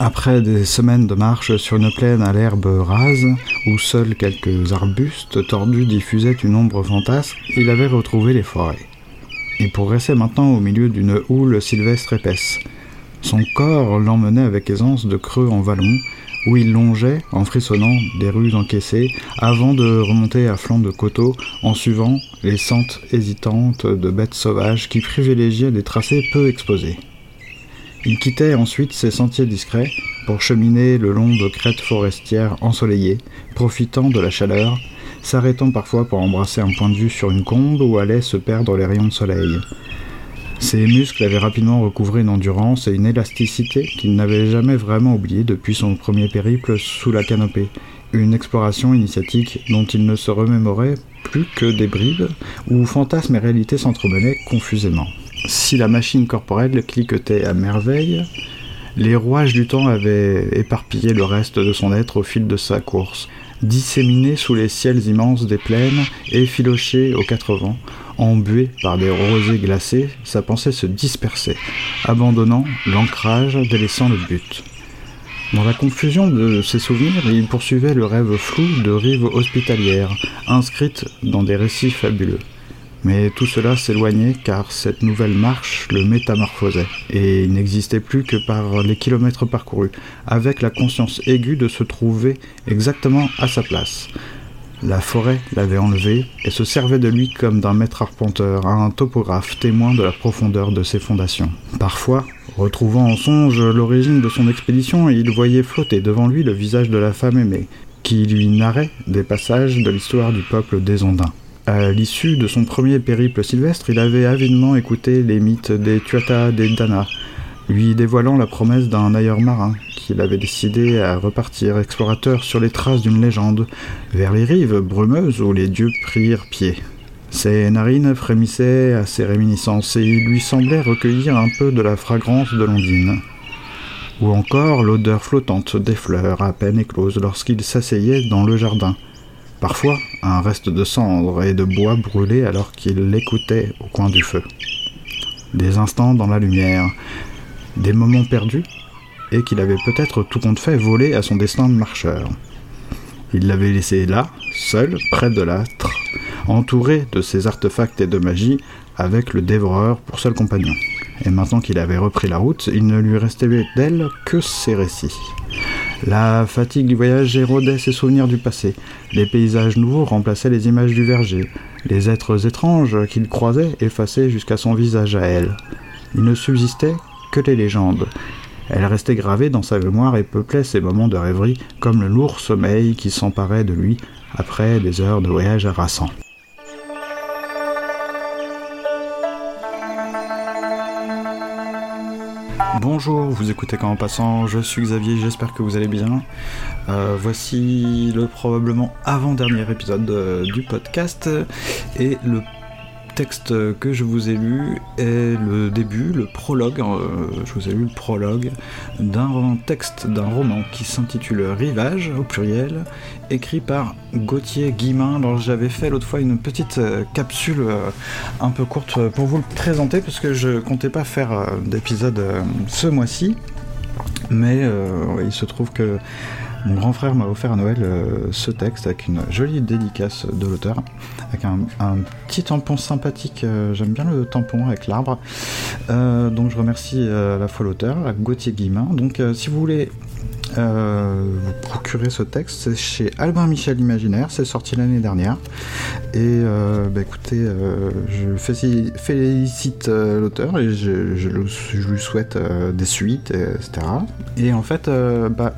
Après des semaines de marche sur une plaine à l'herbe rase, où seuls quelques arbustes tordus diffusaient une ombre fantasque, il avait retrouvé les forêts. Il progressait maintenant au milieu d'une houle sylvestre épaisse. Son corps l'emmenait avec aisance de creux en vallon, où il longeait, en frissonnant, des rues encaissées, avant de remonter à flanc de coteau, en suivant les sentes hésitantes de bêtes sauvages qui privilégiaient des tracés peu exposés. Il quittait ensuite ces sentiers discrets pour cheminer le long de crêtes forestières ensoleillées, profitant de la chaleur, s'arrêtant parfois pour embrasser un point de vue sur une combe où allaient se perdre les rayons de soleil. Ses muscles avaient rapidement recouvré une endurance et une élasticité qu'il n'avait jamais vraiment oublié depuis son premier périple sous la canopée, une exploration initiatique dont il ne se remémorait plus que des bribes, où fantasmes et réalité s'entremêlaient confusément. Si la machine corporelle cliquetait à merveille, les rouages du temps avaient éparpillé le reste de son être au fil de sa course, disséminé sous les ciels immenses des plaines, effiloché aux quatre vents, embué par des rosées glacées, sa pensée se dispersait, abandonnant l'ancrage, délaissant le but. Dans la confusion de ses souvenirs, il poursuivait le rêve flou de rives hospitalières, inscrites dans des récits fabuleux. Mais tout cela s'éloignait car cette nouvelle marche le métamorphosait, et il n'existait plus que par les kilomètres parcourus, avec la conscience aiguë de se trouver exactement à sa place, la forêt l'avait enlevé et se servait de lui comme d'un maître arpenteur, un topographe témoin de la profondeur de ses fondations. Parfois, retrouvant en songe l'origine de son expédition, il voyait flotter devant lui le visage de la femme aimée, qui lui narrait des passages de l'histoire du peuple des Ondins. À l'issue de son premier périple sylvestre, il avait avidement écouté les mythes des Tuatha des Dana, lui dévoilant la promesse d'un ailleurs marin qu'il avait décidé à repartir explorateur sur les traces d'une légende, vers les rives brumeuses où les dieux prirent pied. Ses narines frémissaient à ses réminiscences et il lui semblait recueillir un peu de la fragrance de l'ondine. Ou encore l'odeur flottante des fleurs à peine écloses lorsqu'il s'asseyait dans le jardin. Parfois, un reste de cendres et de bois brûlé alors qu'il l'écoutait au coin du feu. Des instants dans la lumière, des moments perdus, et qu'il avait peut-être tout compte fait volé à son destin de marcheur. Il l'avait laissé là, seul, près de l'âtre, entouré de ses artefacts et de magie, avec le dévoreur pour seul compagnon. Et maintenant qu'il avait repris la route, il ne lui restait d'elle que ses récits. La fatigue du voyage érodait ses souvenirs du passé. Les paysages nouveaux remplaçaient les images du verger. Les êtres étranges qu'il croisait effaçaient jusqu'à son visage à elle. Il ne subsistait que les légendes. Elle restait gravée dans sa mémoire et peuplait ses moments de rêverie comme le lourd sommeil qui s'emparait de lui après des heures de voyage harassant. Bonjour, vous écoutez quand en passant, je suis Xavier, j'espère que vous allez bien. Euh, voici le probablement avant-dernier épisode euh, du podcast et le texte que je vous ai lu est le début, le prologue, euh, je vous ai lu le prologue d'un texte d'un roman qui s'intitule Rivage au pluriel, écrit par Gauthier Guimin. Alors j'avais fait l'autre fois une petite euh, capsule euh, un peu courte pour vous le présenter parce que je comptais pas faire d'épisode ce mois-ci. Mais il se trouve que mon grand frère m'a offert à Noël ce texte avec une jolie dédicace de l'auteur avec un, petit tampon sympathique. Euh, j'aime bien le tampon avec l'arbre. Euh, donc je remercie euh, à la fois l'auteur, Gauthier Guillemin. Donc si vous voulez vous procurer ce texte, c'est chez Albin Michel Imaginaire, c'est sorti l'année dernière. Et bah, écoutez, je félicite l'auteur et je, lui souhaite des suites, etc. Et en fait, bah,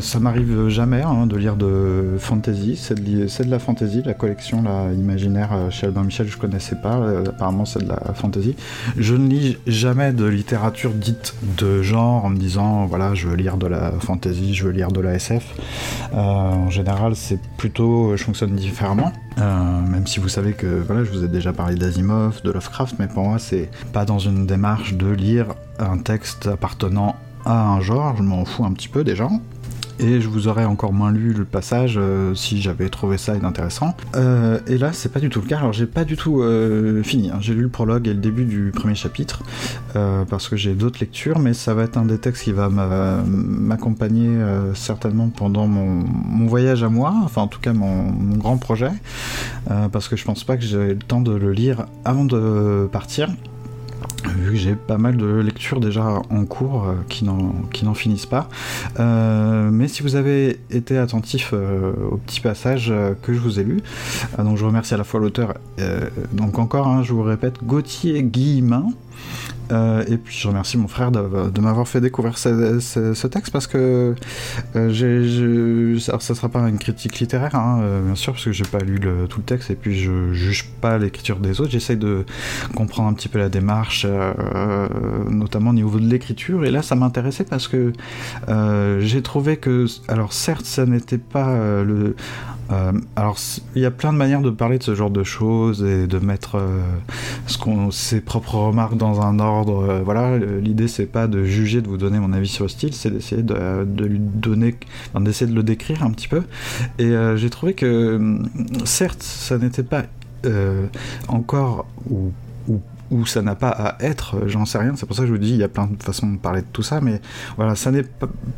ça m'arrive jamais hein, de lire de fantasy, c'est de, la fantasy, la collection là, imaginaire euh, chez Albin Michel, je connaissais pas. Euh, apparemment, c'est de la fantasy. Je ne lis jamais de littérature dite de genre en me disant voilà, je veux lire de la fantasy, je veux lire de la SF. Euh, en général, c'est plutôt, je fonctionne différemment. même si vous savez que voilà, je vous ai déjà parlé d'Asimov, de Lovecraft, mais pour moi, c'est pas dans une démarche de lire un texte appartenant à un genre, je m'en fous un petit peu déjà. Et je vous aurais encore moins lu le passage euh, si j'avais trouvé ça inintéressant. Euh, et là, c'est pas du tout le cas. Alors, j'ai pas du tout euh, fini. Hein. J'ai lu le prologue et le début du premier chapitre parce que j'ai d'autres lectures, mais ça va être un des textes qui va m'accompagner certainement pendant mon, voyage à moi, enfin en tout cas mon, mon grand projet, parce que je pense pas que j'ai le temps de le lire avant de partir vu que j'ai pas mal de lectures déjà en cours euh, qui n'en finissent pas. Euh, mais si vous avez été attentif euh, au petit passage que je vous ai lu, donc je remercie à la fois l'auteur, donc encore, je vous répète, Gauthier Guillemin, euh, et puis je remercie mon frère de, m'avoir fait découvrir ce, texte parce que euh, ça, ça sera pas une critique littéraire, hein, euh, bien sûr, parce que j'ai pas lu tout le texte et puis je juge pas l'écriture des autres. J'essaye de comprendre un petit peu la démarche, notamment au niveau de l'écriture. Et là, ça m'intéressait parce que j'ai trouvé que, alors certes, ça n'était pas le euh, alors, il y a plein de manières de parler de ce genre de choses et de mettre euh, ce ses propres remarques dans un ordre. Euh, voilà, l'idée c'est pas de juger, de vous donner mon avis sur le style, c'est d'essayer de, de lui donner, d'essayer de le décrire un petit peu. Et j'ai trouvé que, certes, ça n'était pas encore ou ou ça n'a pas à être, euh, j'en sais rien, c'est pour ça que je vous dis, il y a plein de façons de parler de tout ça, mais voilà, ça n'est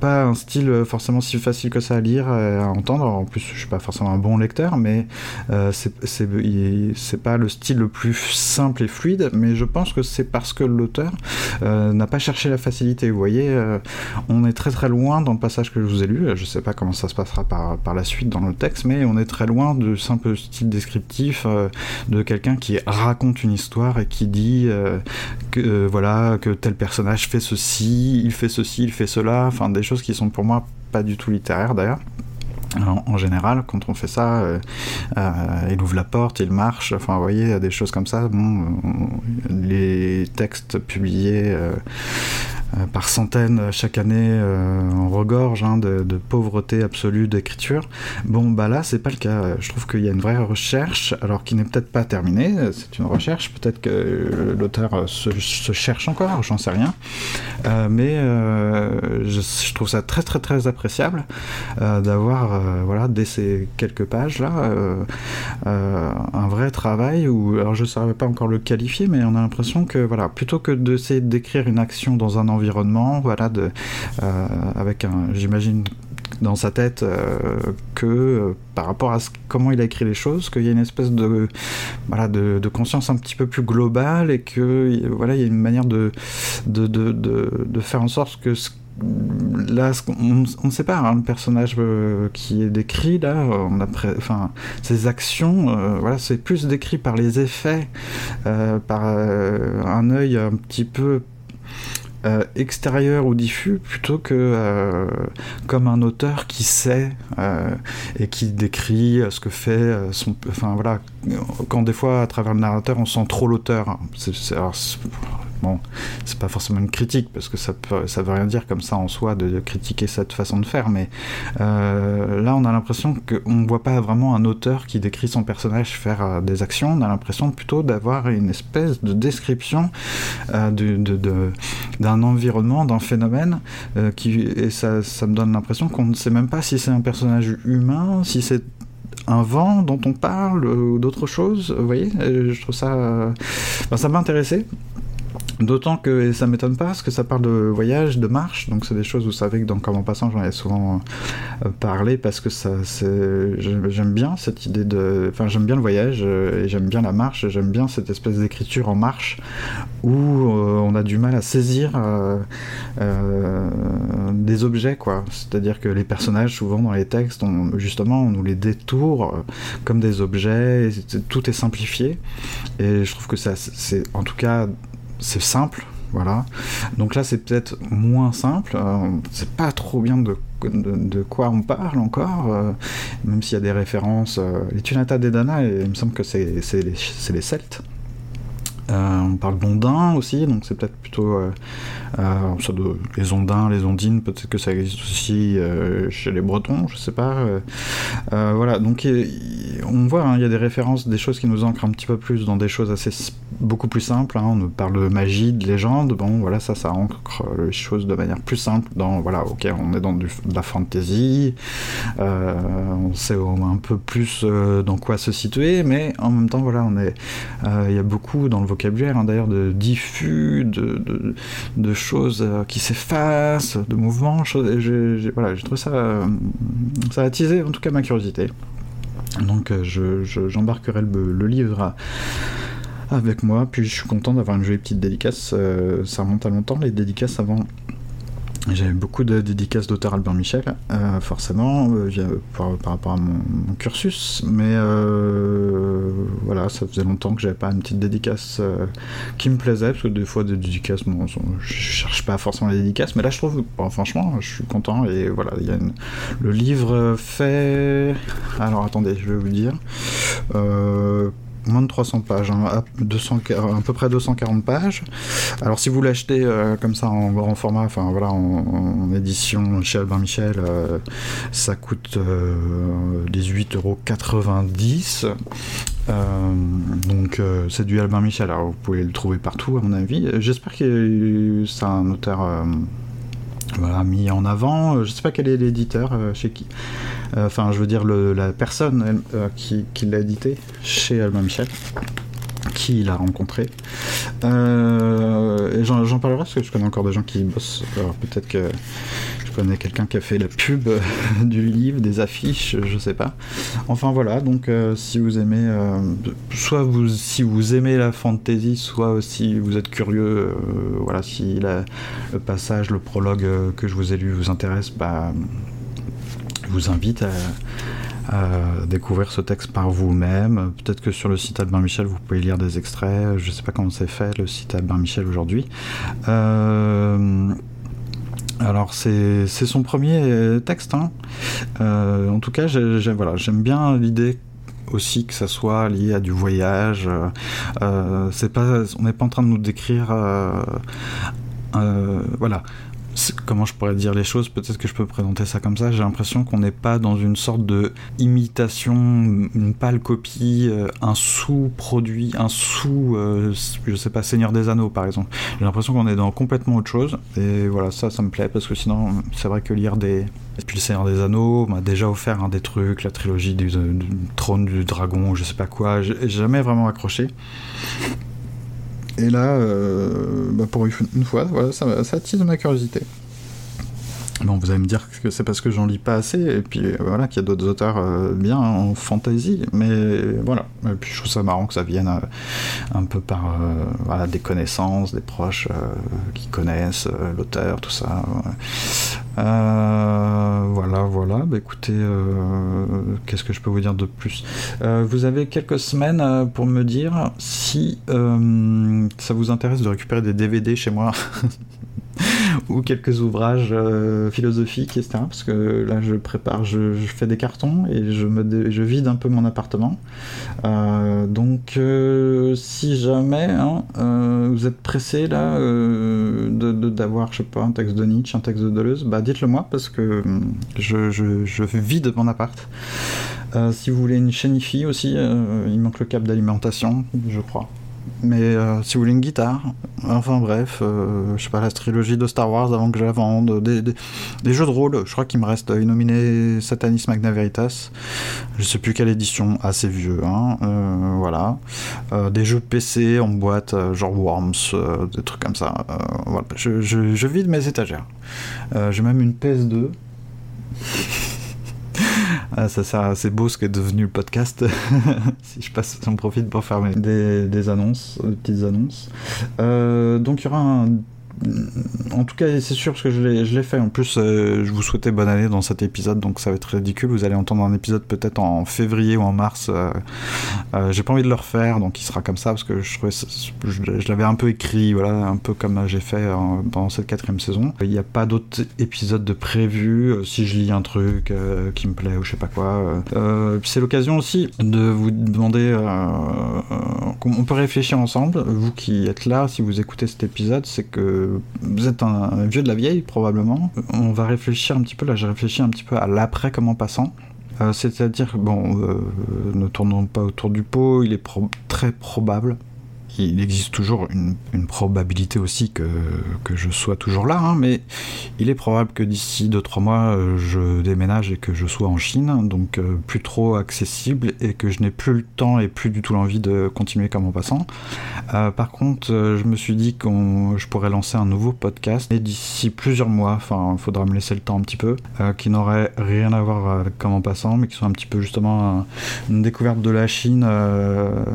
pas un style euh, forcément si facile que ça à lire, et à entendre, en plus je suis pas forcément un bon lecteur, mais euh, c'est pas le style le plus simple et fluide, mais je pense que c'est parce que l'auteur euh, n'a pas cherché la facilité, vous voyez, on est très très loin dans le passage que je vous ai lu, je sais pas comment ça se passera par, par la suite dans le texte, mais on est très loin du simple style descriptif de quelqu'un qui raconte une histoire et qui dit euh, que euh, voilà que tel personnage fait ceci, il fait ceci, il fait cela, enfin des choses qui sont pour moi pas du tout littéraires d'ailleurs. En, général, quand on fait ça, euh, il ouvre la porte, il marche, enfin, vous voyez, des choses comme ça. Bon, les textes publiés par centaines chaque année euh, en regorge hein, de, pauvreté absolue d'écriture. Bon, bah là, c'est pas le cas. Je trouve qu'il y a une vraie recherche, alors qui n'est peut-être pas terminée. C'est une recherche, peut-être que l'auteur se, cherche encore, j'en sais rien. Euh, mais je, trouve ça très très très appréciable d'avoir, voilà, dès ces quelques pages là, un vrai travail où, alors je ne saurais pas encore le qualifier, mais on a l'impression que, voilà, plutôt que d'essayer d'écrire une action dans un environnement voilà, de, euh, avec un, j'imagine dans sa tête euh, que euh, par rapport à comment il a écrit les choses, qu'il y a une espèce de, voilà, de, conscience un petit peu plus globale et que voilà, il y a une manière de, de, de, de faire en sorte que là, on, sait pas, hein, le personnage qui est décrit là, on a enfin, ses actions, voilà, c'est plus décrit par les effets, par un œil un petit peu euh, extérieur ou diffus plutôt que euh, comme un auteur qui sait euh, et qui décrit ce que fait son enfin voilà quand des fois à travers le narrateur on sent trop l'auteur hein. Bon, c'est pas forcément une critique, parce que ça, veut rien dire comme ça en soi de, critiquer cette façon de faire, mais euh, là on a l'impression qu'on ne voit pas vraiment un auteur qui décrit son personnage faire euh, des actions, on a l'impression plutôt d'avoir une espèce de description euh, d'un environnement, d'un phénomène, et ça, ça me donne l'impression qu'on ne sait même pas si c'est un personnage humain, si c'est un vent dont on parle ou d'autres choses, vous voyez, je trouve ça... Ben, ça m'a intéressé. D'autant que ça m'étonne pas, parce que ça parle de voyage, de marche, donc c'est des choses, vous savez que dans Comme en passant, j'en ai souvent euh, parlé, parce que ça, j'aime bien cette idée de... Enfin, j'aime bien le voyage, euh, et j'aime bien la marche, j'aime bien cette espèce d'écriture en marche, où euh, on a du mal à saisir des objets, quoi. C'est-à-dire que les personnages, souvent dans les textes, justement, on nous les détourne comme des objets, tout est simplifié, et je trouve que ça, c'est en tout cas c'est simple, voilà. Donc là, c'est peut-être moins simple. Euh, c'est pas trop bien de, de, quoi on parle encore, euh, même s'il y a des références. Euh, les Tunata d'Edana, il me semble que c'est les, les, Celtes. Euh, on parle d'ondins aussi, donc c'est peut-être plutôt euh, euh, les ondins, les ondines, peut-être que ça existe aussi chez les Bretons, je sais pas. voilà, donc on voit, hein, il y a des références, des choses qui nous ancrent un petit peu plus dans des choses assez beaucoup plus simples. Hein. on nous parle de magie, de légende, bon voilà, ça, ça ancre les choses de manière plus simple. Dans voilà, ok, on est dans de la fantasy, on sait un peu plus dans quoi se situer, mais en même temps, voilà, on est, il y a beaucoup dans le hein, d'ailleurs, de diffus, de, de, choses euh, qui s'effacent, de mouvements. J'ai voilà, trouvé ça, ça a en tout cas ma curiosité. Donc euh, j'embarquerai je, le, le, livre avec moi, puis je suis content d'avoir une jolie petite dédicace. Euh, ça remonte à longtemps, les dédicaces avant j'avais beaucoup de dédicaces d'auteur Albert Michel, euh, forcément, euh, par, rapport à mon, cursus, mais euh, voilà, ça faisait longtemps que j'avais pas une petite dédicace qui me plaisait, parce que des fois des dédicaces, bon, je cherche pas forcément les dédicaces, mais là je trouve, franchement, je suis content, et voilà, il y a le livre fait... Alors attendez, je vais vous dire moins de 300 pages, hein, à, 200, à peu près 240 pages. Alors si vous l'achetez euh, comme ça en grand format, enfin voilà, en, édition chez Albin Michel, euh, ça coûte 18,90€. Euh, donc c'est du Albin Michel, alors vous pouvez le trouver partout à mon avis. J'espère que c'est un auteur voilà, mis en avant. Je sais pas quel est l'éditeur chez qui. Enfin, je veux dire la personne qui, l'a édité chez Albin Michel qui il a rencontré. Euh, J'en parlerai parce que je connais encore des gens qui bossent. Alors peut-être que connais quelqu'un qui a fait la pub du livre, des affiches, je sais pas. Enfin voilà, donc euh, si vous aimez, euh, soit vous, si vous aimez la fantasy, soit si vous êtes curieux, euh, voilà, si le passage, le prologue que je vous ai lu vous intéresse, bah, je vous invite à découvrir ce texte par vous-même. Peut-être que sur le site Albin Michel, vous pouvez lire des extraits. Je ne sais pas comment c'est fait, le site Albin Michel aujourd'hui. Euh, alors c'est son premier texte. Hein. Euh, en tout cas, j'aime bien l'idée aussi que ça soit lié à du voyage. Euh, pas, on n'est pas en train de nous décrire, voilà, comment je pourrais dire les choses, peut-être que je peux présenter ça comme ça, j'ai l'impression qu'on n'est pas dans une sorte de imitation, une pâle copie, euh, un sous-produit, un sous, euh, je sais pas, Seigneur des Anneaux par exemple. J'ai l'impression qu'on est dans complètement autre chose, et voilà, ça, ça me plaît, parce que sinon, c'est vrai que lire des... puis le Seigneur des Anneaux m'a déjà offert un des trucs, la trilogie du, du trône du dragon, je sais pas quoi, j'ai jamais vraiment accroché. Et là, euh, bah pour une fois, voilà, ça, attise ma curiosité. Bon, vous allez me dire que c'est parce que j'en lis pas assez, et puis euh, voilà, qu'il y a d'autres auteurs euh, bien en fantasy, mais voilà. Et puis je trouve ça marrant que ça vienne un peu par des connaissances, des proches qui connaissent l'auteur, tout ça. Voilà, voilà. Bah, écoutez, qu'est-ce que je peux vous dire de plus? Vous avez quelques semaines pour me dire si ça vous intéresse de récupérer des DVD chez moi ou quelques ouvrages euh, philosophiques, etc. Parce que là, je prépare, je, fais des cartons et je, me je vide un peu mon appartement. Euh, donc, euh, si jamais hein, vous êtes pressé là d'avoir, je sais pas, un texte de Nietzsche, un texte de Deleuze, bah dites-le moi parce que je, je, je vide mon appart. si vous voulez une chaîne IFI aussi, il manque le câble d'alimentation, je crois. Mais euh, si vous voulez une guitare, enfin bref, euh, je sais pas, la trilogie de Star Wars avant que je la vende, des, jeux de rôle, je crois qu'il me reste Innominé Satanis Magna Veritas, je sais plus quelle édition, assez vieux, hein, euh, voilà. des jeux PC en boîte, genre Worms, des trucs comme ça, voilà. Je, vide mes étagères. J'ai même une PS2. Ah, ça c'est beau ce qu'est devenu le podcast. si je passe, j'en profite pour faire des, annonces, des petites annonces. Euh, donc il y aura un en tout cas, c'est sûr parce que je l'ai fait. En plus, euh, je vous souhaitais bonne année dans cet épisode, donc ça va être ridicule. Vous allez entendre un épisode peut-être en février ou en mars. Euh, euh, j'ai pas envie de le refaire, donc il sera comme ça parce que je l'avais un peu écrit, voilà, un peu comme j'ai fait dans cette quatrième saison. Il n'y a pas d'autres épisodes de prévu. si je lis un truc qui me plaît ou je sais pas quoi, c'est l'occasion aussi de vous demander. on peut réfléchir ensemble. Vous qui êtes là, si vous écoutez cet épisode, c'est que vous êtes un vieux de la vieille probablement. On va réfléchir un petit peu, là j'ai réfléchi un petit peu à l'après comme en passant. Euh, c'est-à-dire, bon, euh, ne tournons pas autour du pot, il est très probable il existe toujours une, probabilité aussi que, que, je sois toujours là, hein, mais il est probable que d'ici 2-3 mois, euh, je déménage et que je sois en Chine, donc euh, plus trop accessible et que je n'ai plus le temps et plus du tout l'envie de continuer comme en passant. Euh, par contre, je me suis dit que je pourrais lancer un nouveau podcast et d'ici plusieurs mois, enfin, il faudra me laisser le temps un petit peu, qui n'aurait rien à voir avec comme en passant, mais qui sont un petit peu justement une découverte de la Chine,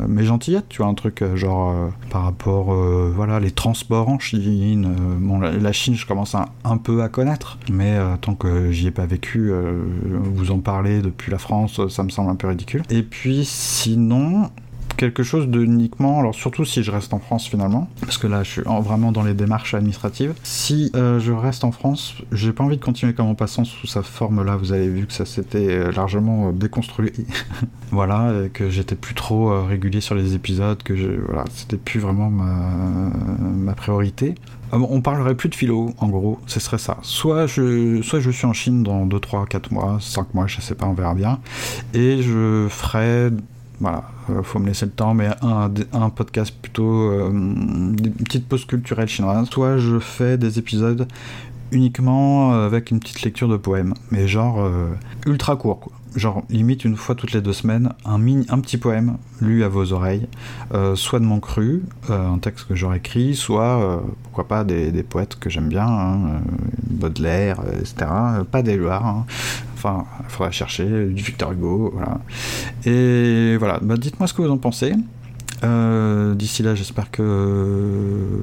mais gentillette, tu vois, un truc genre euh, par rapport, euh, voilà, les transports en Chine. Euh, bon, la, Chine, je commence un peu à connaître, mais tant que j'y ai pas vécu, vous en parler depuis la France, ça me semble un peu ridicule. Et puis sinon, quelque chose de uniquement, alors surtout si je reste en France finalement, parce que là je suis vraiment dans les démarches administratives. Si euh, je reste en France, j'ai pas envie de continuer comme en passant sous sa forme là, vous avez vu que ça s'était euh, largement euh, déconstruit. voilà, que j'étais plus trop régulier sur les épisodes, que voilà, c'était plus vraiment ma, priorité. On parlerait plus de philo, en gros, ce serait ça. Soit je, soit je suis en Chine dans 2, 3, 4 mois, 5 mois, je sais pas, on verra bien. Et je ferai voilà, euh, faut me laisser le temps, mais un, un podcast plutôt euh, une petite pause culturelle chinoise. Soit je fais des épisodes uniquement avec une petite lecture de poèmes, mais genre euh, ultra court, quoi genre limite une fois toutes les deux semaines, un, mini, un petit poème lu à vos oreilles, euh, soit de mon cru, euh, un texte que j'aurais écrit, soit, euh, pourquoi pas, des, poètes que j'aime bien, hein, Baudelaire, etc. Pas des hein. Enfin, il faudra chercher, du Victor Hugo, voilà. Et voilà, bah, dites-moi ce que vous en pensez. Euh, d'ici là, j'espère que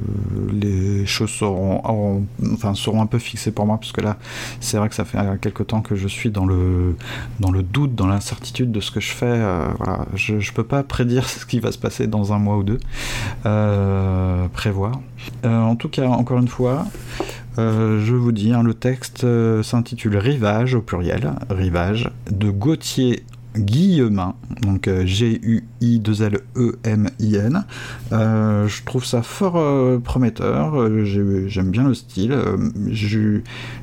les choses seront, enfin, seront un peu fixées pour moi, parce que là, c'est vrai que ça fait quelque temps que je suis dans le, dans le doute, dans l'incertitude de ce que je fais. Euh, je, ne peux pas prédire ce qui va se passer dans un mois ou deux, euh, prévoir. en tout cas, encore une fois. Je vous dis, hein, le texte s'intitule Rivage au pluriel, Rivage, de Gauthier Guillemin, donc euh, G-U-I-2-L-E-M-I-N. Euh, je trouve ça fort euh, prometteur, j'aime bien le style.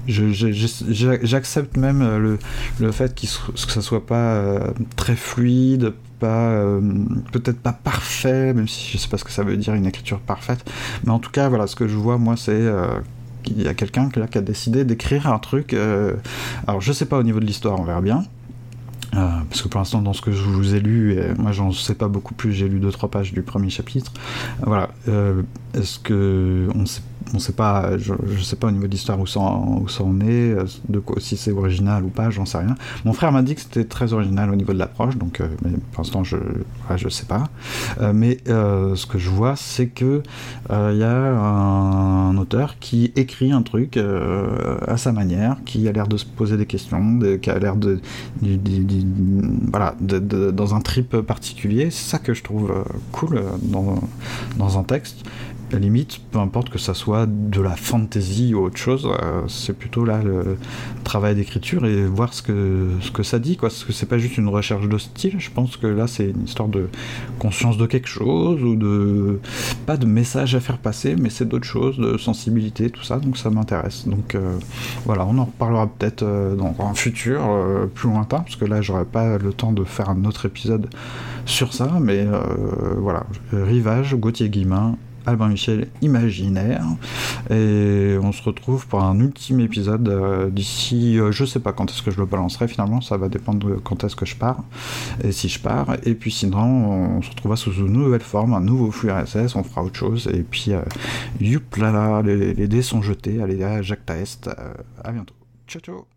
J'accepte même le, le fait que ça soit pas très fluide, pas peut-être pas parfait, même si je sais pas ce que ça veut dire une écriture parfaite. Mais en tout cas, voilà, ce que je vois, moi, c'est qu'il y a quelqu'un qui a décidé d'écrire un truc. alors, je sais pas au niveau de l'histoire, on verra bien. Euh, parce que pour l'instant, dans ce que je vous ai lu, moi j'en sais pas beaucoup plus, j'ai lu 2-3 pages du premier chapitre. voilà. Euh, est-ce que on sait on sait pas, je, ne sais pas au niveau de l'histoire où ça, où ça en est, euh, de si c'est original ou pas, j'en sais rien. Mon frère m'a dit que c'était très original au niveau de l'approche, donc euh, mais pour l'instant je, ne je sais pas. Euh, mais ce que je vois, c'est que il y a un, auteur qui écrit un truc à sa manière, qui a l'air de se poser des questions, qui a l'air de, voilà, dans un trip particulier. C'est ça que je trouve cool dans, dans un texte la limite, peu importe que ça soit de la fantasy ou autre chose, euh, c'est plutôt là le travail d'écriture et voir ce que, ce que ça dit, quoi. Parce que c'est pas juste une recherche de style, je pense que là c'est une histoire de conscience de quelque chose ou de. pas de message à faire passer, mais c'est d'autres choses, de sensibilité, tout ça, donc ça m'intéresse. Donc euh, voilà, on en reparlera peut-être euh, dans un futur plus lointain, parce que là j'aurais pas le temps de faire un autre épisode sur ça, mais voilà. Rivage, Gauthier Guimain, Albin Michel imaginaire. Et on se retrouve pour un ultime épisode euh, d'ici, euh, je sais pas quand est-ce que je le balancerai finalement, ça va dépendre de quand est-ce que je pars et si je pars. Et puis sinon, on se retrouvera sous une nouvelle forme, un nouveau flux RSS, on fera autre chose. Et puis, euh, là là, les, les, dés sont jetés. Allez, Jacques Taest, à bientôt. Ciao ciao